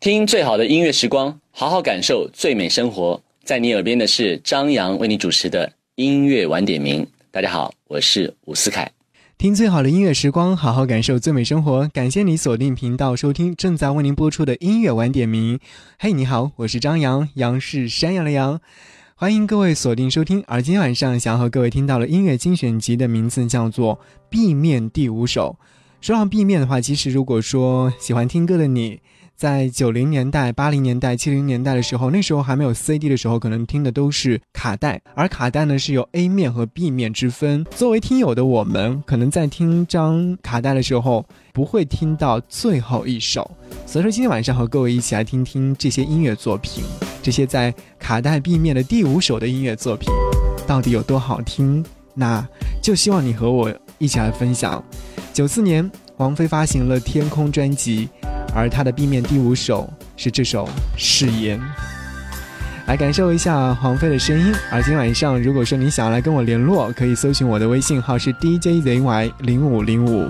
听最好的音乐时光，好好感受最美生活。在你耳边的是张扬为你主持的音乐晚点名。大家好，我是伍思凯。听最好的音乐时光，好好感受最美生活。感谢你锁定频道收听正在为您播出的音乐晚点名。嘿，你好，我是张扬，杨是山羊的羊。欢迎各位锁定收听。而今天晚上想要和各位听到的音乐精选集的名字叫做《B 面第五首》。说到 B 面的话，其实如果说喜欢听歌的你。在九零年代、八零年代、七零年代的时候，那时候还没有 CD 的时候，可能听的都是卡带，而卡带呢是有 A 面和 B 面之分。作为听友的我们，可能在听张卡带的时候，不会听到最后一首。所以说，今天晚上和各位一起来听听这些音乐作品，这些在卡带 B 面的第五首的音乐作品，到底有多好听？那就希望你和我一起来分享。九四年，王菲发行了《天空》专辑。而他的 B 面第五首是这首《誓言》，来感受一下黄飞的声音。而今晚上，如果说你想要来跟我联络，可以搜寻我的微信号是 DJZY 零五零五。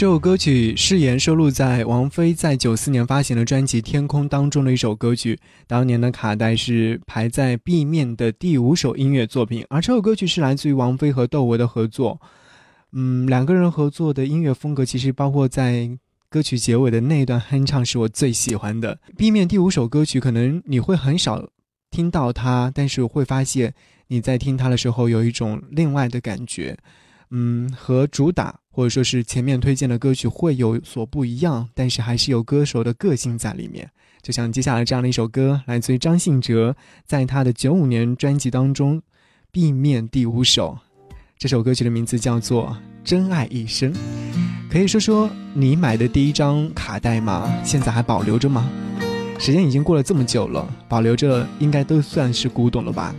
这首歌曲誓言收录在王菲在九四年发行的专辑《天空》当中的一首歌曲。当年的卡带是排在 B 面的第五首音乐作品，而这首歌曲是来自于王菲和窦唯的合作。嗯，两个人合作的音乐风格，其实包括在歌曲结尾的那一段哼唱，是我最喜欢的。B 面第五首歌曲，可能你会很少听到它，但是会发现你在听它的时候有一种另外的感觉。嗯，和主打或者说是前面推荐的歌曲会有所不一样，但是还是有歌手的个性在里面。就像接下来这样的一首歌，来自于张信哲，在他的九五年专辑当中，B 面第五首，这首歌曲的名字叫做《真爱一生》。可以说说你买的第一张卡带吗？现在还保留着吗？时间已经过了这么久了，保留着应该都算是古董了吧。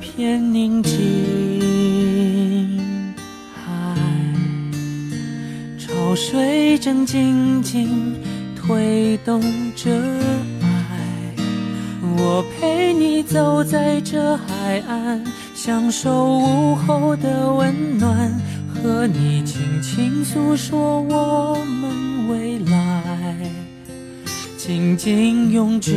片宁静海，潮水正静静推动着爱。我陪你走在这海岸，享受午后的温暖，和你轻轻诉说我们未来，紧紧拥着。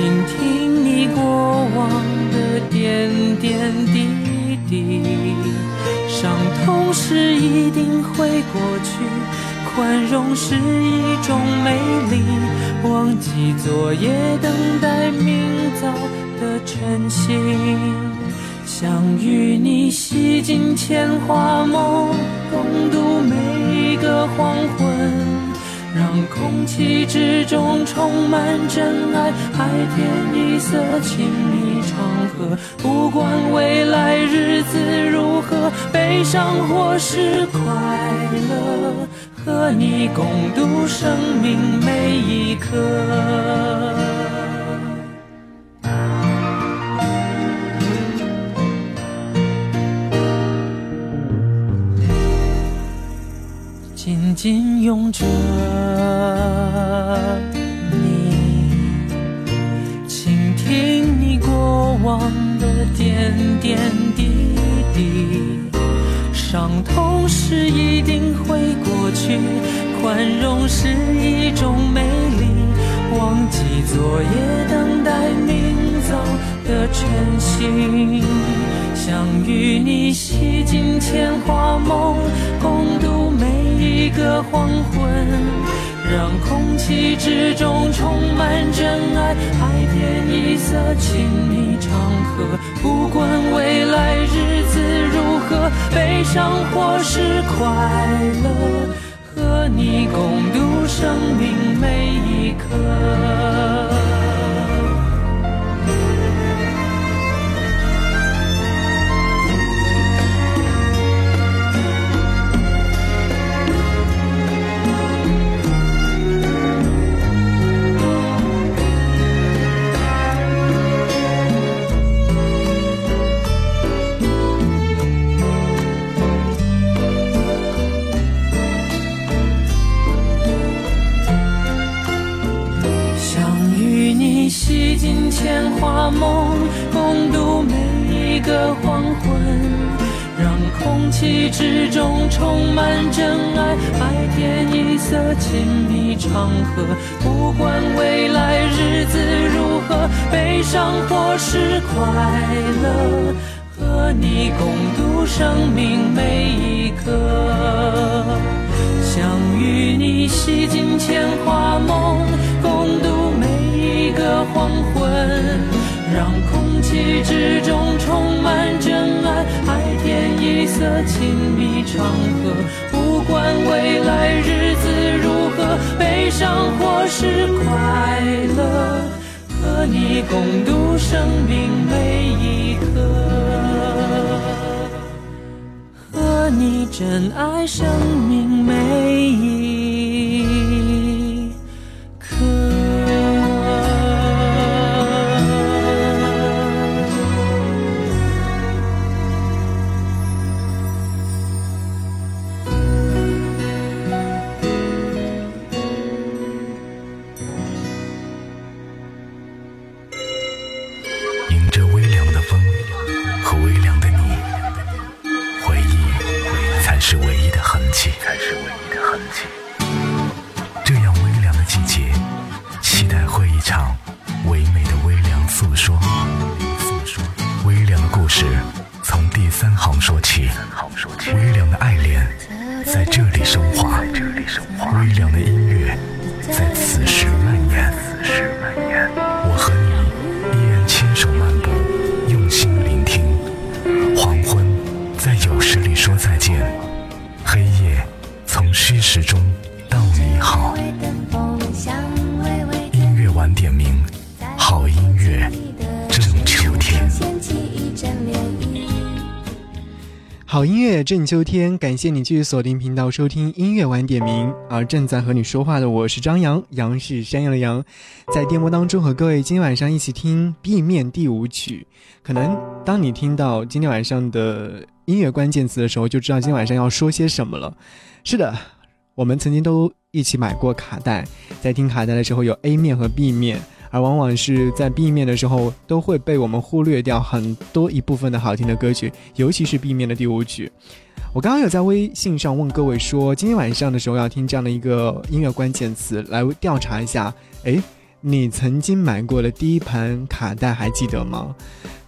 倾听你过往的点点滴滴，伤痛是一定会过去，宽容是一种美丽。忘记昨夜，等待明早的晨曦，想与你洗尽铅华梦，共度每一个黄昏。让空气之中充满真爱，海天一色，亲密长河。不管未来日子如何，悲伤或是快乐，和你共度生命每一刻。紧拥着你，倾听你过往的点点滴滴。伤痛是一定会过去，宽容是一种美丽。忘记昨夜，等待明早的晨曦。想与你洗尽铅华梦，共度每。一个黄昏，让空气之中充满真爱，海天一色，亲密长河。不管未来日子如何，悲伤或是快乐，和你共度生命每一刻。秋天，感谢你继续锁定频道收听音乐晚点名。而正在和你说话的我是张扬，杨是山羊的羊，在电波当中和各位今天晚上一起听 B 面第五曲。可能当你听到今天晚上的音乐关键词的时候，就知道今天晚上要说些什么了。是的，我们曾经都一起买过卡带，在听卡带的时候有 A 面和 B 面。而往往是在 B 面的时候，都会被我们忽略掉很多一部分的好听的歌曲，尤其是 B 面的第五曲。我刚刚有在微信上问各位说，今天晚上的时候要听这样的一个音乐关键词，来调查一下，诶，你曾经买过的第一盘卡带还记得吗？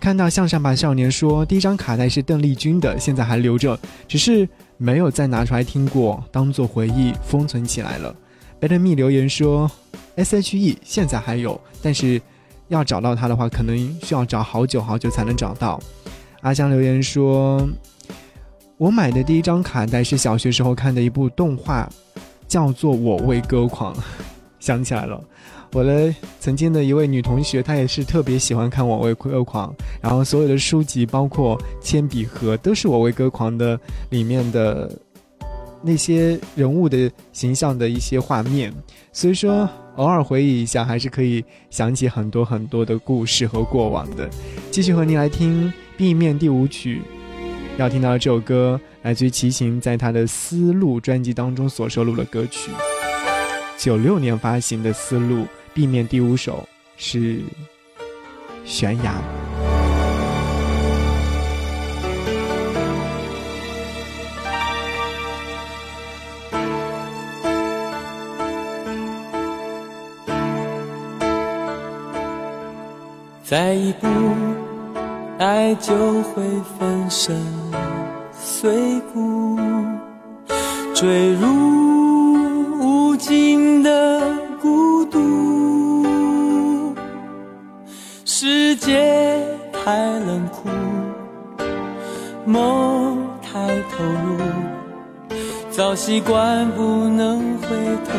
看到向上吧少年说，第一张卡带是邓丽君的，现在还留着，只是没有再拿出来听过，当做回忆封存起来了。Better Me 留言说。S.H.E 现在还有，但是要找到它的话，可能需要找好久好久才能找到。阿香留言说：“我买的第一张卡带是小学时候看的一部动画，叫做《我为歌狂》。想起来了，我的曾经的一位女同学，她也是特别喜欢看《我为歌狂》，然后所有的书籍，包括铅笔盒，都是《我为歌狂》的里面的那些人物的形象的一些画面，所以说。”偶尔回忆一下，还是可以想起很多很多的故事和过往的。继续和您来听 B 面第五曲，要听到这首歌来自于齐秦在他的《丝路》专辑当中所收录的歌曲，九六年发行的《丝路》B 面第五首是《悬崖》。再一步，爱就会粉身碎骨，坠入无尽的孤独。世界太冷酷，梦太投入，早习惯不能回头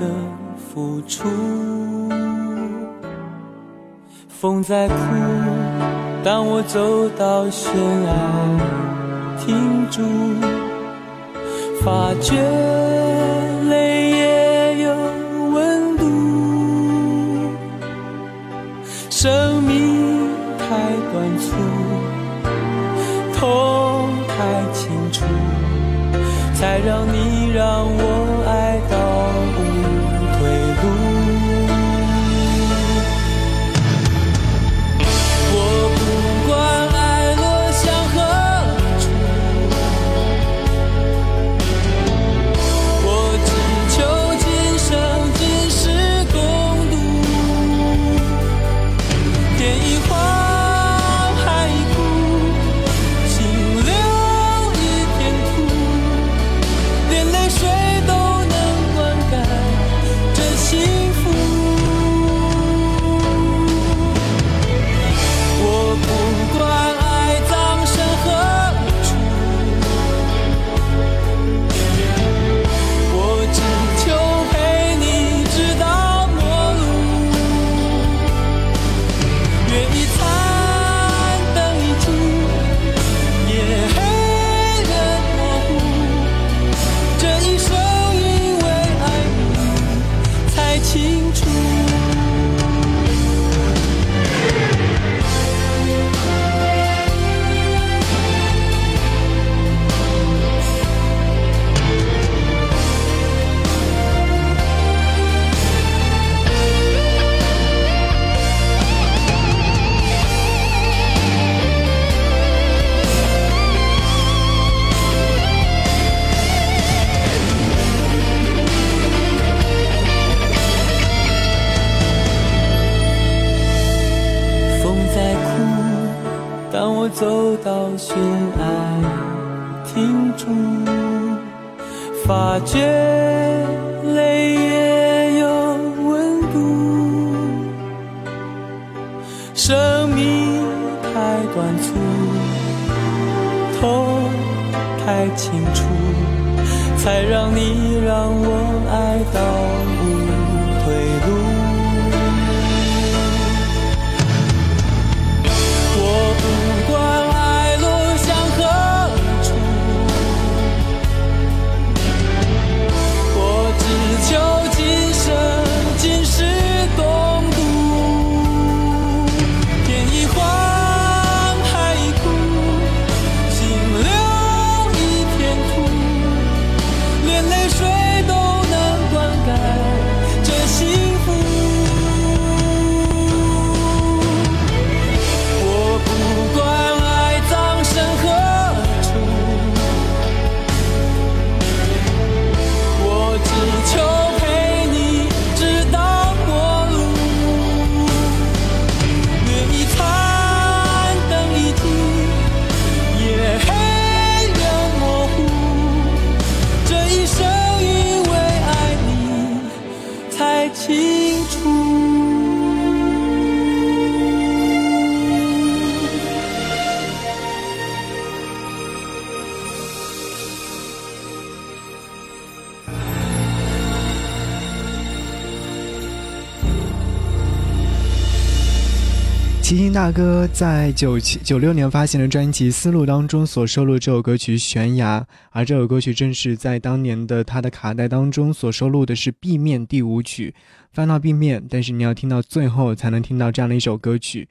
的付出。风在哭，当我走到悬崖，停住，发觉泪也有温度。生命太短促，痛太清楚，才让你发觉泪也有温度。生命太短促，痛太清楚，才让你让我爱到。齐秦大哥在九七九六年发行的专辑《思路》当中所收录这首歌曲《悬崖》，而这首歌曲正是在当年的他的卡带当中所收录的是 B 面第五曲，翻到 B 面，但是你要听到最后才能听到这样的一首歌曲。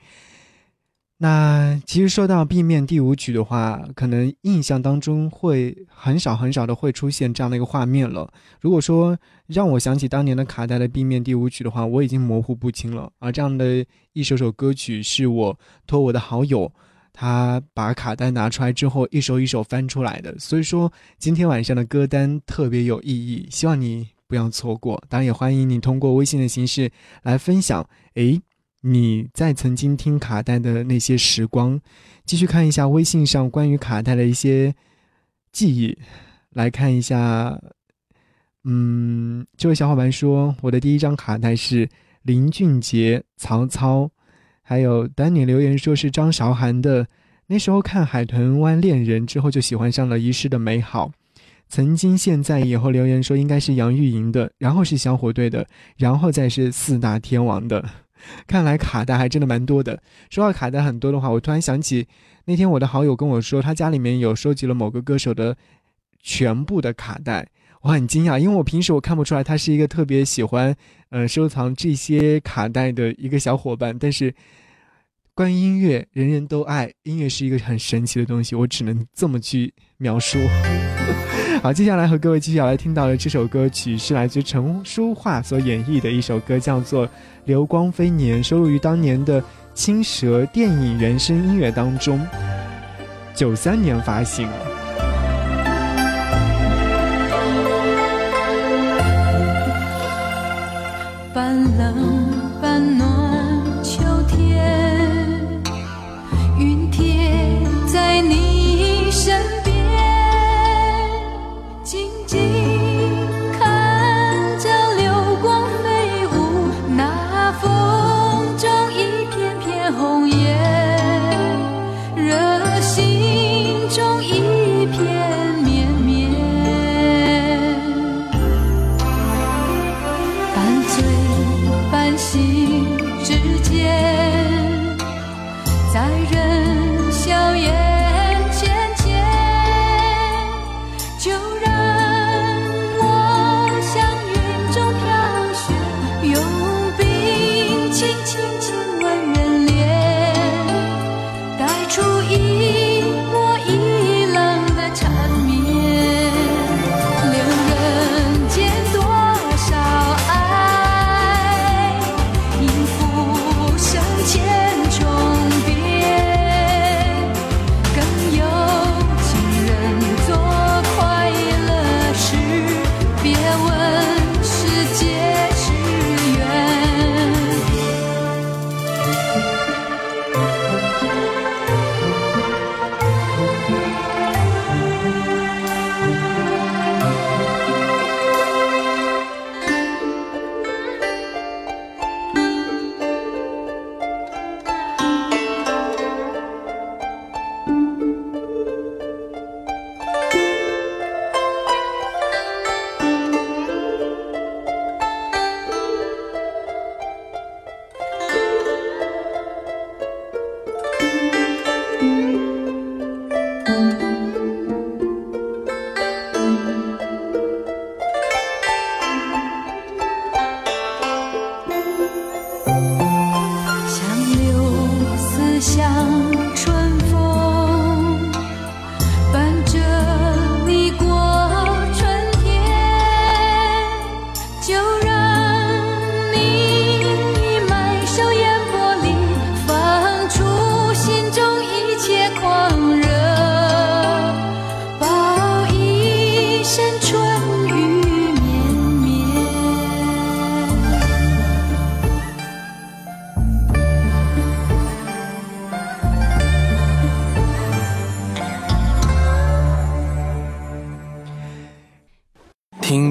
那其实说到 B 面第五曲的话，可能印象当中会很少很少的会出现这样的一个画面了。如果说让我想起当年的卡带的 B 面第五曲的话，我已经模糊不清了。而这样的一首首歌曲，是我托我的好友，他把卡带拿出来之后，一首一首翻出来的。所以说今天晚上的歌单特别有意义，希望你不要错过。当然也欢迎你通过微信的形式来分享。诶。你在曾经听卡带的那些时光，继续看一下微信上关于卡带的一些记忆，来看一下。嗯，这位小伙伴说，我的第一张卡带是林俊杰、曹操，还有丹尼留言说是张韶涵的。那时候看《海豚湾恋人》之后，就喜欢上了遗失的美好。曾经、现在、以后留言说应该是杨钰莹的，然后是小虎队的，然后再是四大天王的。看来卡带还真的蛮多的。说到卡带很多的话，我突然想起那天我的好友跟我说，他家里面有收集了某个歌手的全部的卡带。我很惊讶，因为我平时我看不出来他是一个特别喜欢呃收藏这些卡带的一个小伙伴。但是关于音乐，人人都爱音乐是一个很神奇的东西，我只能这么去描述。好，接下来和各位继续要来听到的这首歌曲是来自陈淑桦所演绎的一首歌，叫做。流光飞年收录于当年的《青蛇》电影原声音乐当中，九三年发行。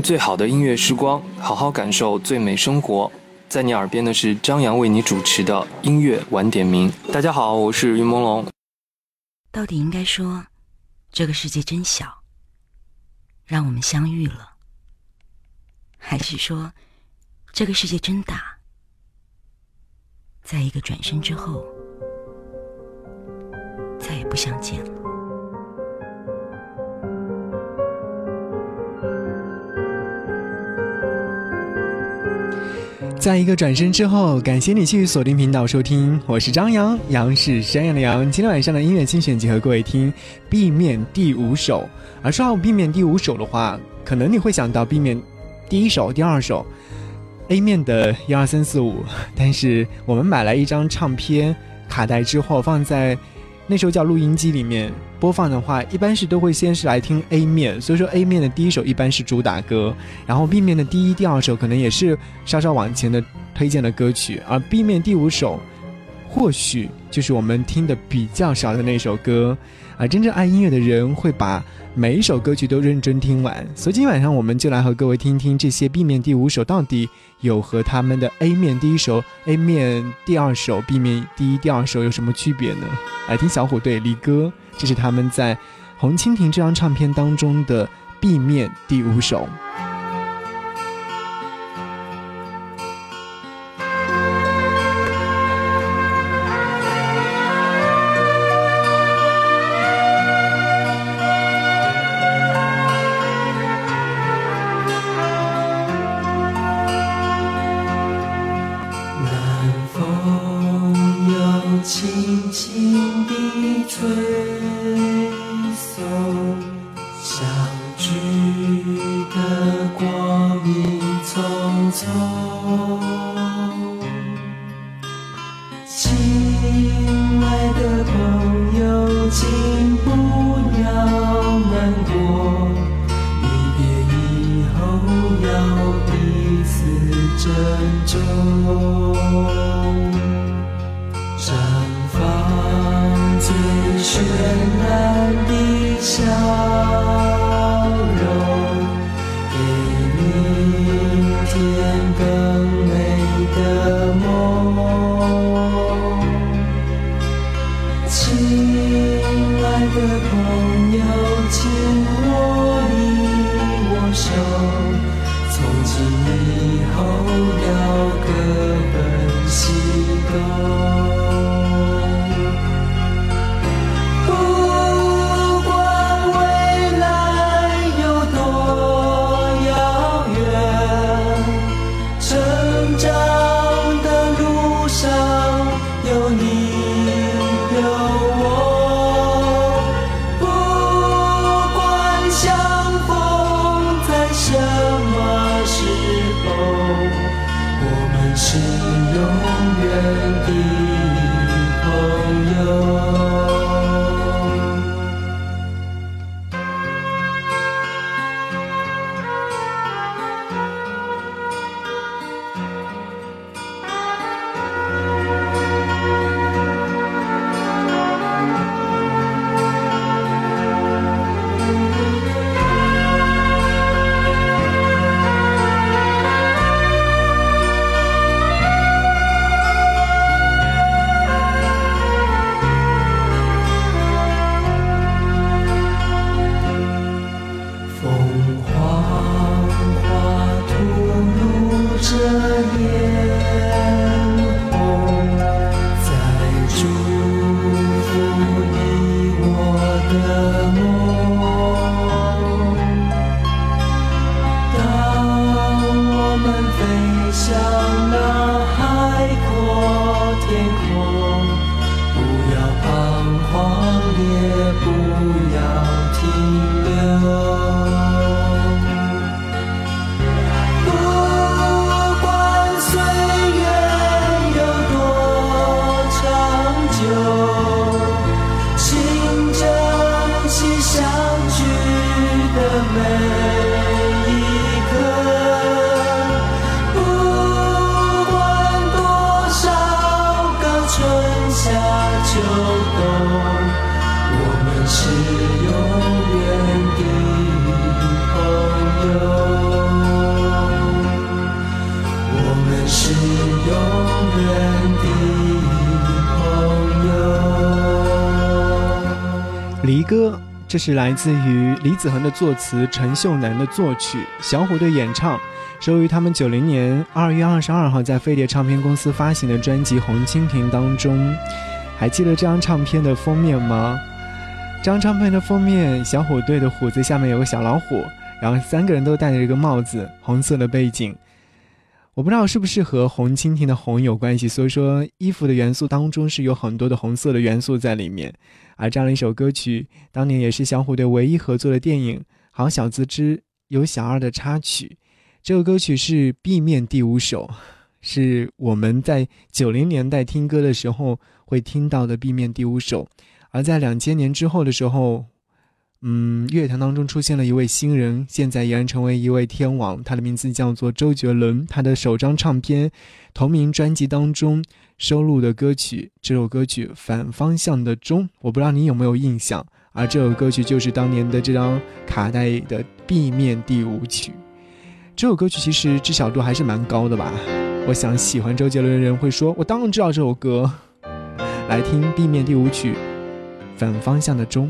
最好的音乐时光，好好感受最美生活。在你耳边的是张扬为你主持的音乐晚点名。大家好，我是云朦胧。到底应该说，这个世界真小，让我们相遇了，还是说，这个世界真大，在一个转身之后，再也不相见了？在一个转身之后，感谢你继续锁定频道收听，我是张扬，杨是山羊的羊。今天晚上的音乐精选集和各位听 B 面第五首。而说到 B 面第五首的话，可能你会想到 B 面第一首、第二首，A 面的一二三四五。但是我们买来一张唱片卡带之后，放在。那时候叫录音机里面播放的话，一般是都会先是来听 A 面，所以说 A 面的第一首一般是主打歌，然后 B 面的第一、第二首可能也是稍稍往前的推荐的歌曲，而 B 面第五首，或许就是我们听的比较少的那首歌。而真正爱音乐的人会把每一首歌曲都认真听完，所以今天晚上我们就来和各位听听这些 B 面第五首到底有和他们的 A 面第一首、A 面第二首、B 面第一、第二首有什么区别呢？来听小虎队《离歌》，这是他们在《红蜻蜓》这张唱片当中的 B 面第五首。should 这是来自于李子恒的作词，陈秀楠的作曲，小虎队演唱，收于他们九零年二月二十二号在飞碟唱片公司发行的专辑《红蜻蜓》当中。还记得这张唱片的封面吗？这张唱片的封面，小虎队的虎子下面有个小老虎，然后三个人都戴着一个帽子，红色的背景。我不知道是不是和红蜻蜓的红有关系，所以说衣服的元素当中是有很多的红色的元素在里面。而这样的一首歌曲，当年也是小虎队唯一合作的电影《好小子之有小二》的插曲。这个歌曲是 B 面第五首，是我们在九零年代听歌的时候会听到的 B 面第五首。而在两千年之后的时候，嗯，乐坛当中出现了一位新人，现在已然成为一位天王，他的名字叫做周杰伦。他的首张唱片同名专辑当中。收录的歌曲，这首歌曲《反方向的钟》，我不知道你有没有印象。而这首歌曲就是当年的这张卡带的 B 面第五曲。这首歌曲其实知晓度还是蛮高的吧？我想喜欢周杰伦的人会说：“我当然知道这首歌。”来听 B 面第五曲《反方向的钟》。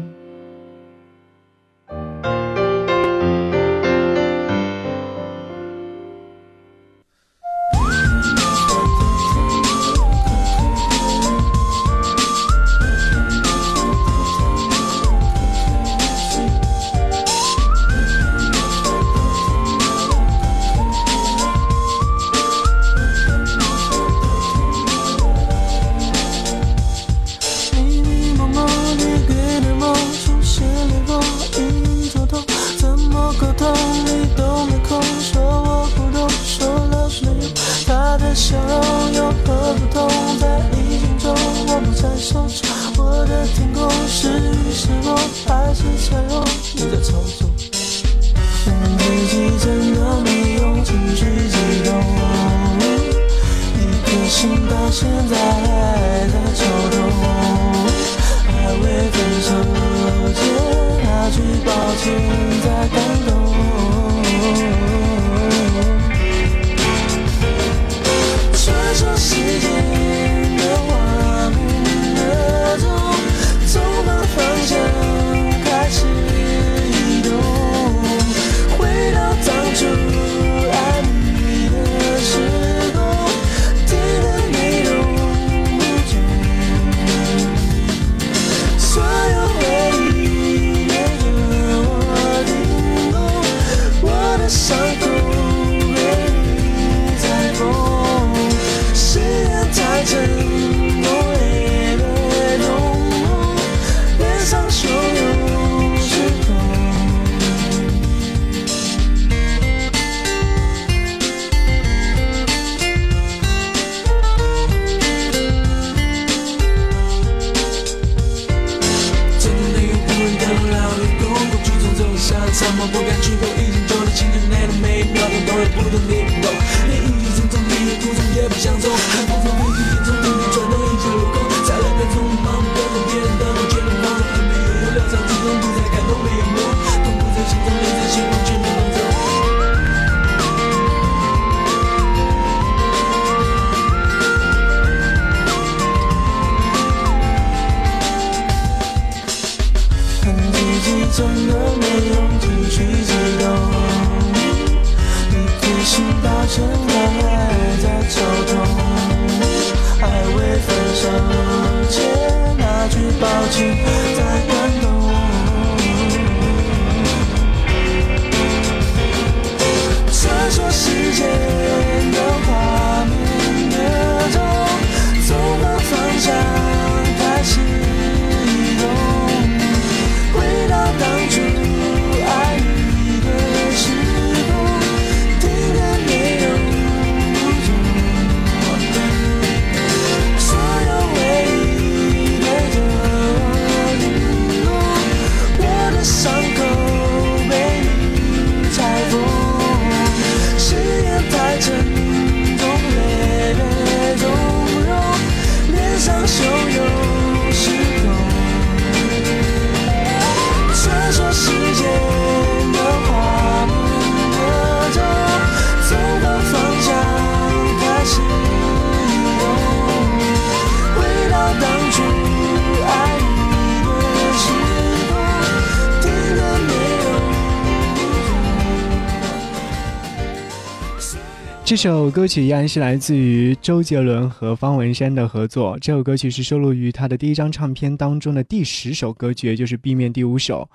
这首歌曲依然是来自于周杰伦和方文山的合作。这首歌曲是收录于他的第一张唱片当中的第十首歌曲，也就是 B 面第五首。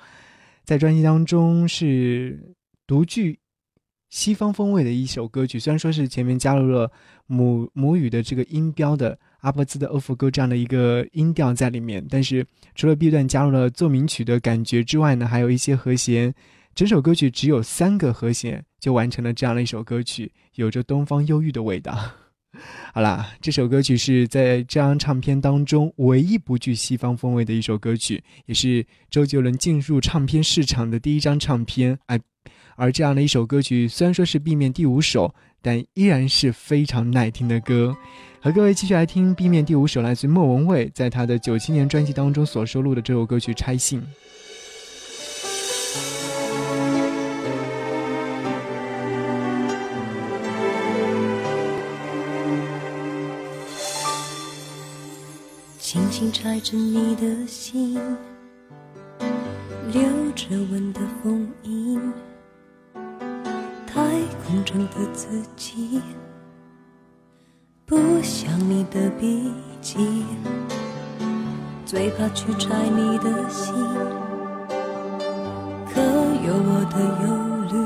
在专辑当中是独具西方风味的一首歌曲。虽然说是前面加入了母母语的这个音标的阿波兹的欧福歌这样的一个音调在里面，但是除了 B 段加入了奏鸣曲的感觉之外呢，还有一些和弦。整首歌曲只有三个和弦就完成了这样的一首歌曲，有着东方忧郁的味道。好啦，这首歌曲是在这张唱片当中唯一不具西方风味的一首歌曲，也是周杰伦进入唱片市场的第一张唱片。哎，而这样的一首歌曲虽然说是 B 面第五首，但依然是非常耐听的歌。和各位继续来听 B 面第五首，来自莫文蔚在他的九七年专辑当中所收录的这首歌曲《拆信》。轻拆着你的心，留着吻的封印。太空中的自己，不像你的笔迹。最怕去拆你的心，可有我的忧虑？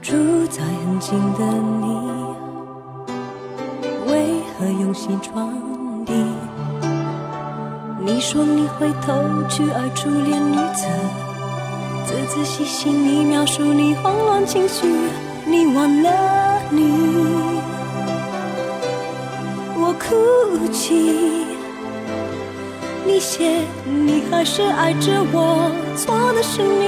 住在很近的你，为何用心装？你说你会头去爱初恋女子，仔仔细细你描述你慌乱情绪，你忘了你，我哭泣。你写你还是爱着我，错的是你。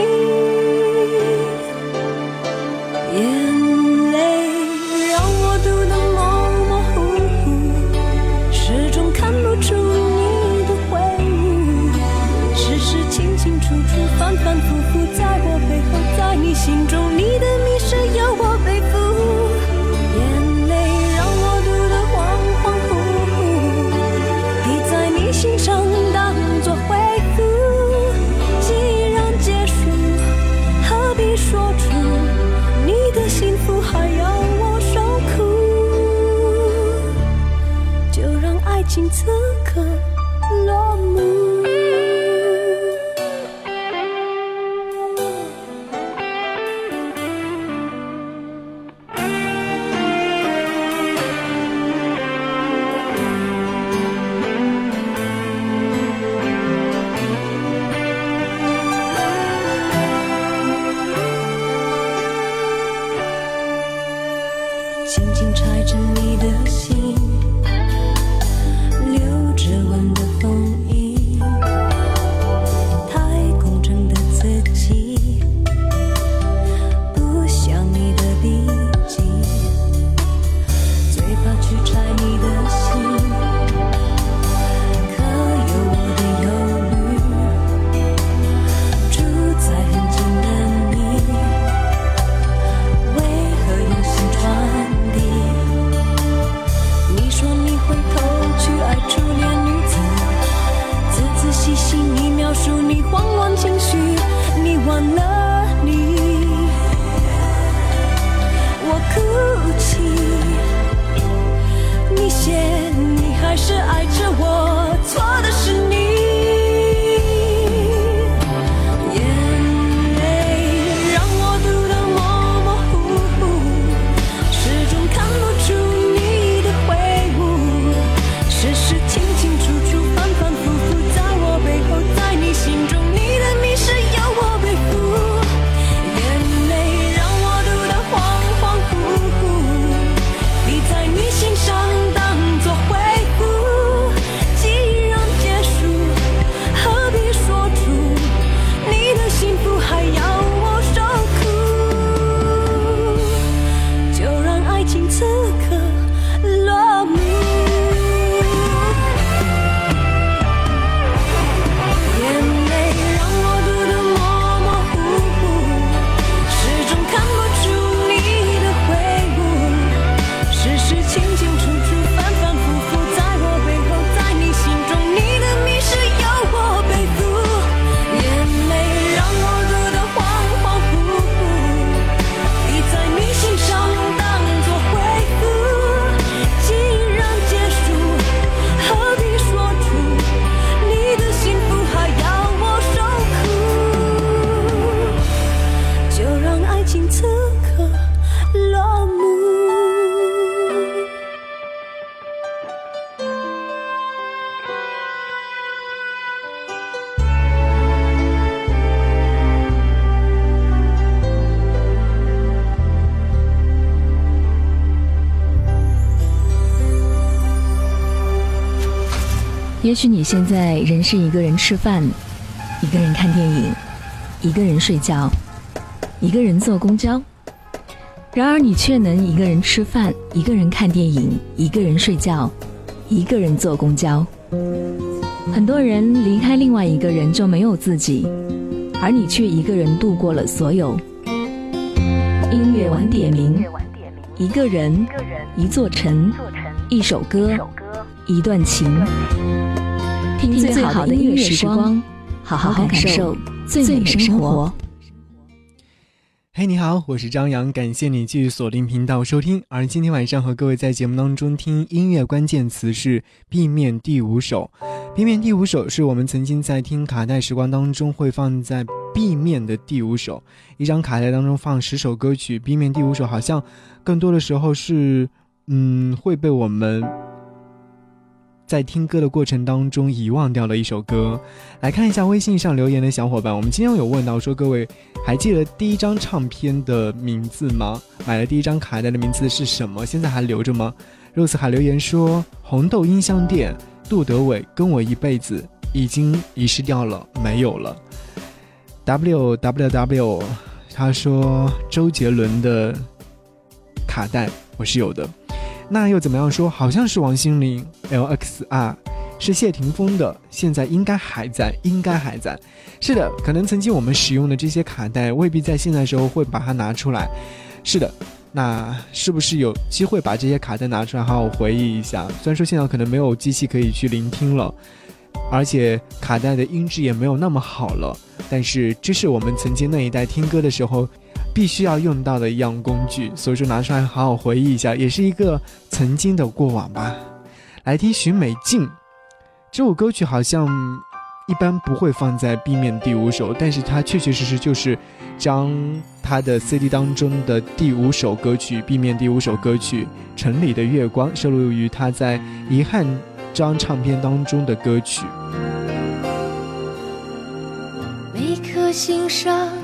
也许你现在仍是一个人吃饭，一个人看电影，一个人睡觉，一个人坐公交。然而，你却能一个人吃饭，一个人看电影，一个人睡觉，一个人坐公交。很多人离开另外一个人就没有自己，而你却一个人度过了所有。音乐晚点名，一个人，一座城，一首歌，一段情。听最好的音乐时光，好好感受最美生活。嘿，你好，我是张扬，感谢你继续锁定频道收听。而今天晚上和各位在节目当中听音乐关键词是 B 面第五首。B 面第五首是我们曾经在听卡带时光当中会放在 B 面的第五首。一张卡带当中放十首歌曲，B 面第五首好像更多的时候是，嗯，会被我们。在听歌的过程当中遗忘掉了一首歌，来看一下微信上留言的小伙伴。我们今天有问到说，各位还记得第一张唱片的名字吗？买了第一张卡带的名字是什么？现在还留着吗？Rose 还留言说，红豆音像店，杜德伟跟我一辈子已经遗失掉了，没有了。W W W，他说周杰伦的卡带我是有的。那又怎么样说？好像是王心凌 L X R，是谢霆锋的，现在应该还在，应该还在。是的，可能曾经我们使用的这些卡带，未必在现在时候会把它拿出来。是的，那是不是有机会把这些卡带拿出来，好好回忆一下？虽然说现在可能没有机器可以去聆听了，而且卡带的音质也没有那么好了，但是这是我们曾经那一代听歌的时候。必须要用到的一样工具，所以说拿出来好好回忆一下，也是一个曾经的过往吧。来听许美静这首歌曲，好像一般不会放在 B 面第五首，但是它确确实实就是将他的 CD 当中的第五首歌曲 B 面第五首歌曲《城里的月光》收录于他在《遗憾》张唱片当中的歌曲。每颗心上。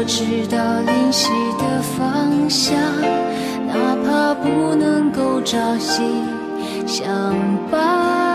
我知道灵犀的方向，哪怕不能够朝夕相伴。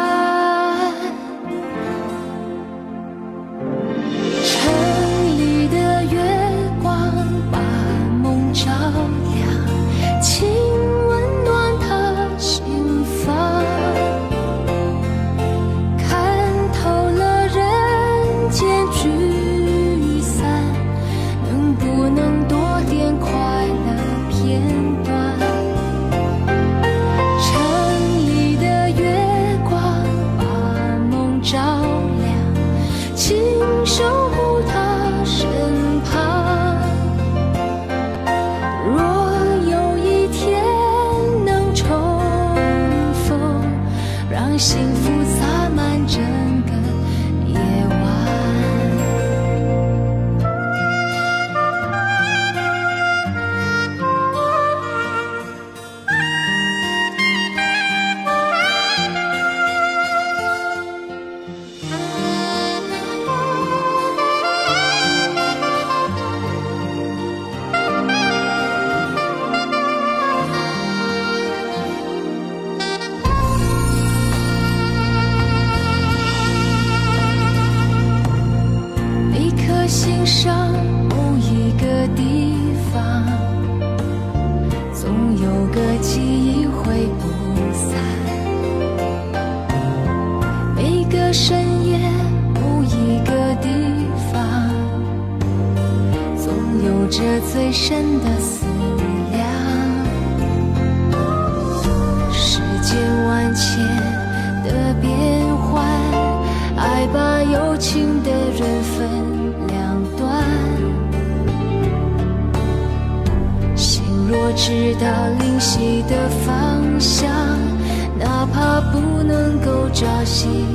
朝夕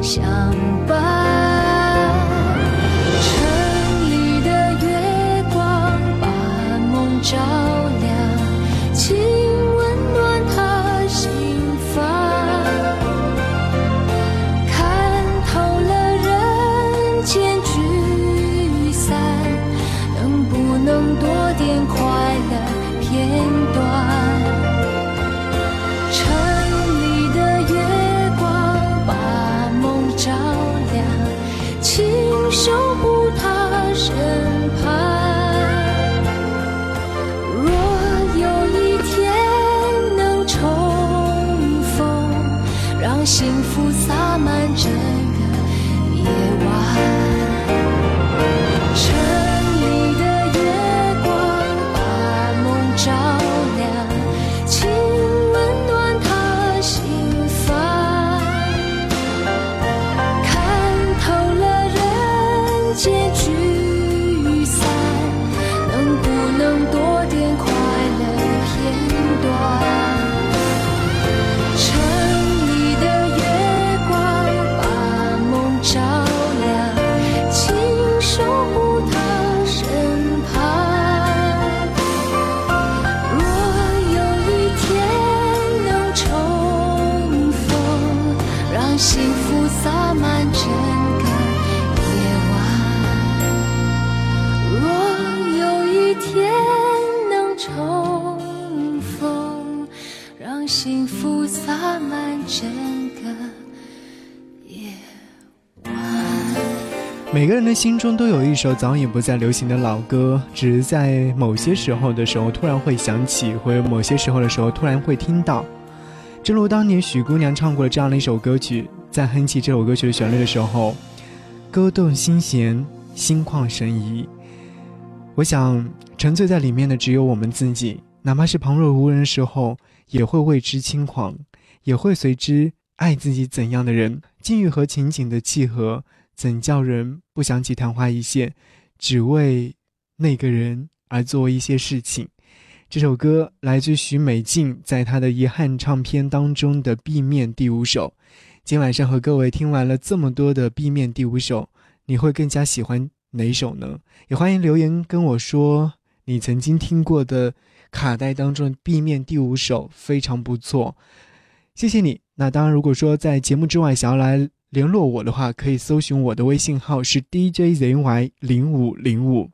相伴。每个人的心中都有一首早已不再流行的老歌，只是在某些时候的时候突然会想起，或者某些时候的时候突然会听到。正如当年许姑娘唱过了这样的一首歌曲，在哼起这首歌曲的旋律的时候，歌动心弦，心旷神怡。我想，沉醉在里面的只有我们自己，哪怕是旁若无人的时候，也会为之轻狂，也会随之爱自己怎样的人。境遇和情景的契合，怎叫人不想起昙花一现，只为那个人而做一些事情？这首歌来自许美静在她的遗憾唱片当中的 B 面第五首。今晚上和各位听完了这么多的 B 面第五首，你会更加喜欢哪首呢？也欢迎留言跟我说，你曾经听过的卡带当中的 B 面第五首非常不错，谢谢你。那当然，如果说在节目之外想要来联络我的话，可以搜寻我的微信号是 DJZY 零五零五。